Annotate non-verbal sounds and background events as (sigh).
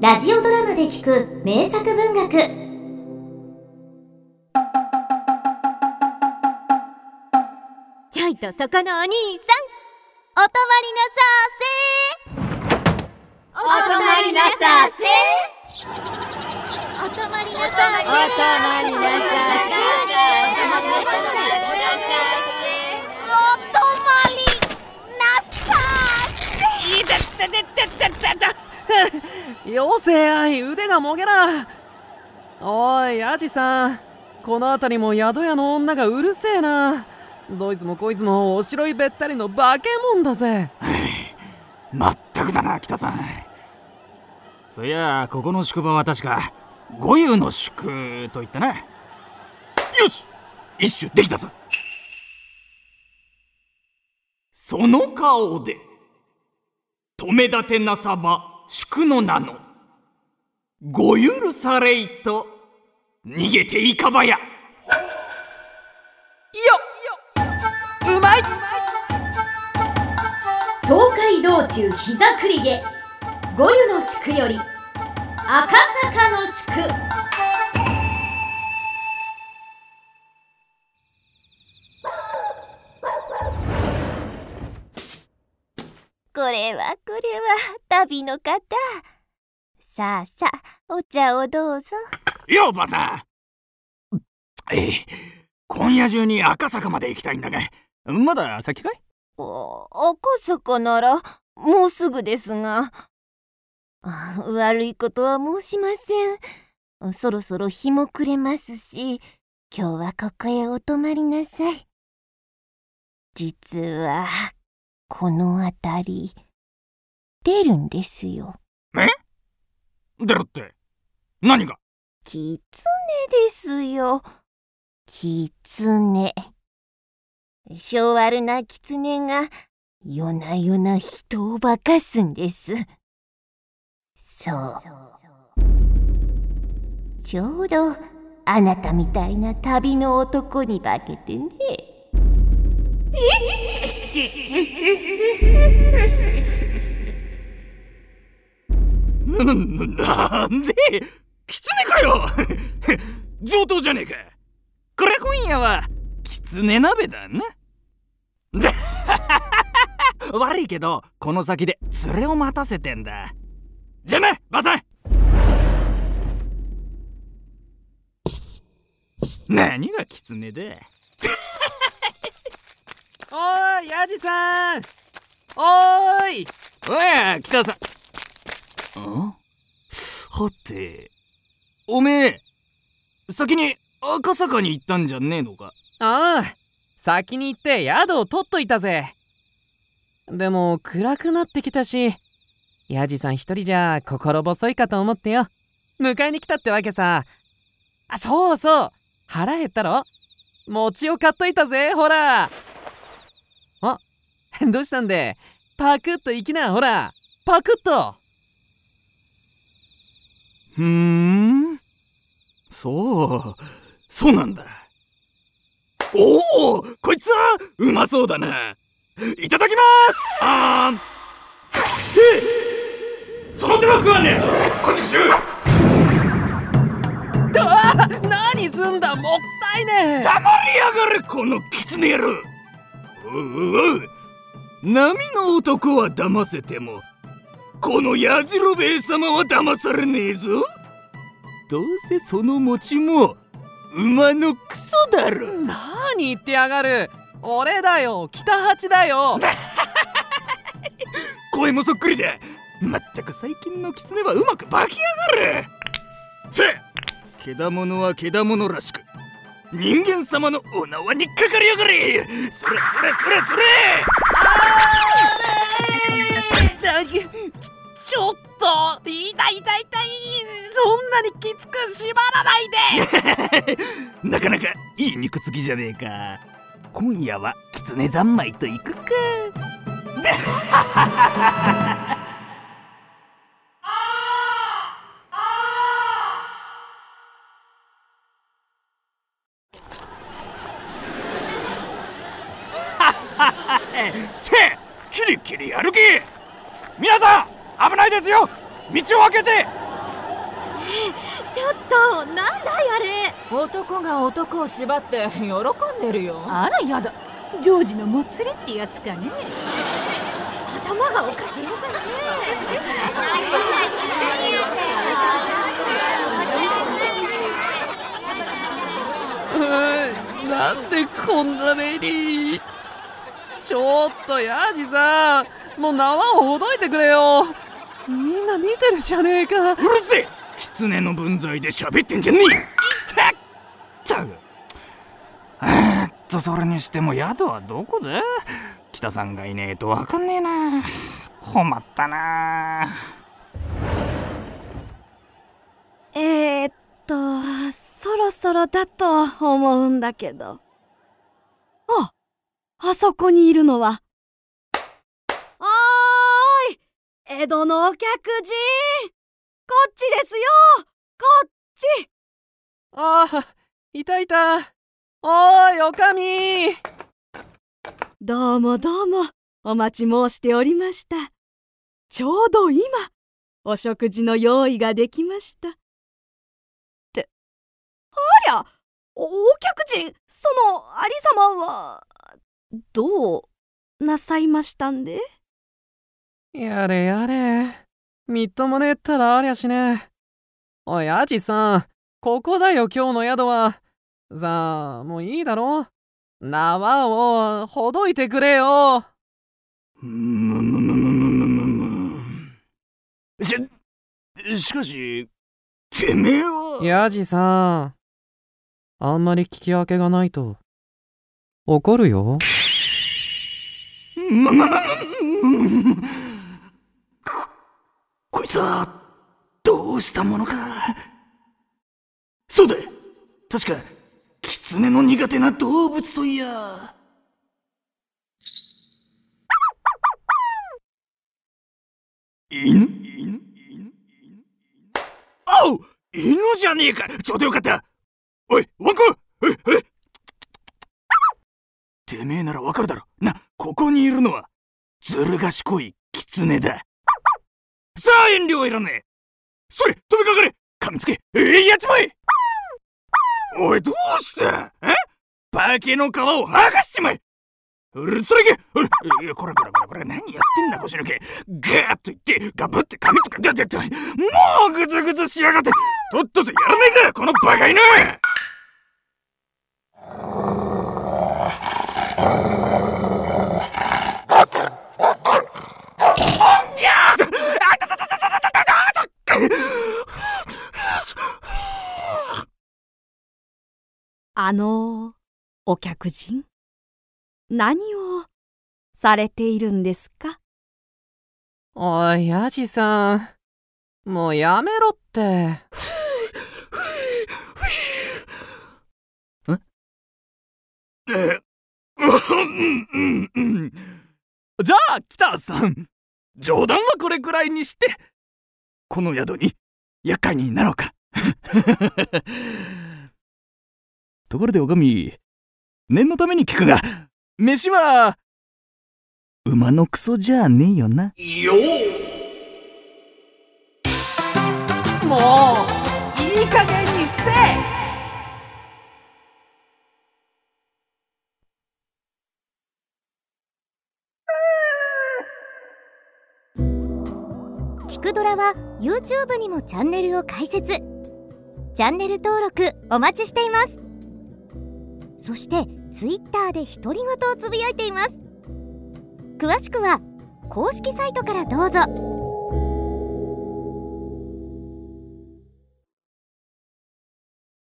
ラジオドラマで聞く名作文学。ちょいとそこのお兄さんお泊まりなさーせお泊まりなさせお泊まりなさーせお泊まりなさお泊まりなさいてってってってってって妖精愛腕がもげら。おいアジさん。この辺りも宿屋の女がうるせえな。どいつもこいつもおしろいべったりの化け物だぜ。まったくだな北さん。そりゃここの宿場は確か五湯の宿と言ったな。よし一首できたぞ。その顔で止め立てなさば宿の名のご許されいと逃げていかばや。うまい。東海道中膝栗毛五湯の宿より赤坂の宿これはこれは旅の方。さあさあお茶をどうぞ。よおばさん。ええ今夜中に赤坂まで行きたいんだが。まだ先かい？お赤坂ならもうすぐですが。あ悪いことは申しません。そろそろ日も暮れますし今日はここへお泊まりなさい。実はこの辺り出るんですよえ？出るって？何が？キツネですよ。キツネ。性悪なキツネが夜な夜な人を化かすんです。そう。ちょうどあなたみたいな旅の男に化けてね。な、な、なんで狐かよ！上等じゃねえか。これ今夜は狐鍋だな。悪いけどこの先で連れを待たせてんだ。じゃあなバさん！何が狐だお (laughs) ーいアジさん。おーい。おや北さん。ん？はておめえ先に赤坂に行ったんじゃねえのか？ああ先に行って宿を取っといたぜ。でも暗くなってきたしヤジさん一人じゃ心細いかと思ってよ。迎えに来たってわけさ。あそうそう。腹減ったろ？餅を買っといたぜほら。あどうしたんでパクッと行きな。ほらパクッと。ふーん。そう。そうなんだ。おおこいつはうまそうだないただきます。あーその手は食わねえぞ。こっち来しゅあ何すんだもったいねえ。黙りやがれこの狐野郎。おうおう波の男は騙せてもこのやじろべえ様は騙されねえぞ。どうせその餅も馬のクソだろ。何言ってやがる。俺だよ。北八だよ。(laughs) 声もそっくりだまったく最近の狐はうまく化きやがる。せえけだものはけだものらしく人間様のお縄にかかりやがれ。それそれそれそれ。だちちょっと痛い痛い痛い。そんなにきつく縛らないで。なかなかいい肉付きじゃねえか。今夜は狐三昧と行くか。(laughs) せえキリキリ歩き皆さん危ないですよ。道を開けて。ちょっとなんだいあれ。男が男を縛って喜んでるよ。あらやだ。ジョージのもつれってやつかね。頭がおかしいのかね。(laughs) うんなんでこんな目にちょっとヤジさんもう縄をほどいてくれよ。みんな見てるじゃねえか。うるせえ。狐の分際で喋ってんじゃねえ。いっ。たったくえーっとそれにしても宿はどこだ北さんがいねえとわかんねえな。困ったな。えー、っと、そろそろだと思うんだけど。あ、あそこにいるのは。おーい江戸のお客人。こっちですよ。こっち。ああいたいた。おーいおかみ。どうもどうも、お待ち申しておりました。ちょうど今、お食事の用意ができました。って、ありゃおお客人、そのありさまは、どうなさいましたんで？やれやれ。みっともねえったらありゃしねえ。おいアジさん。ここだよ今日の宿は。さあもういいだろ。縄をほどいてくれよ。むむむむむむむ。むししかしてめえは。ヤジさん。あんまり聞き分けがないと。怒るよままままここいつはどうしたものかそうだ確か狐の苦手な動物といや犬犬犬お犬じゃねえかちょうどよかったおいワンコええてめえならわかるだろなここにいるのはずる賢い狐だ。さあ遠慮はいらねえ。それ飛びかかれ。噛みつけ。えいやっちまえおいどうしたえ？化けの皮を剥かしちまえ。うるそれけ。うるいやこらこらこらこら何やってんだ腰抜けガーッといってガブって髪とかだってもうグズグズしやがって。とっととやらねえかこのバカ犬。あの、お客人？何をされているんですか？おいヤジさん。もうやめろって。え？うんじゃあ北さん。冗談はこれくらいにして。この宿に厄介になろうかところでおかみ念のために聞くが飯は馬のクソじゃねえよな。もういい加減にして。キクドラは YouTube にもチャンネルを開設。チャンネル登録お待ちしていますそしてツイッターで独り言をつぶやいています。詳しくは公式サイトからどうぞ。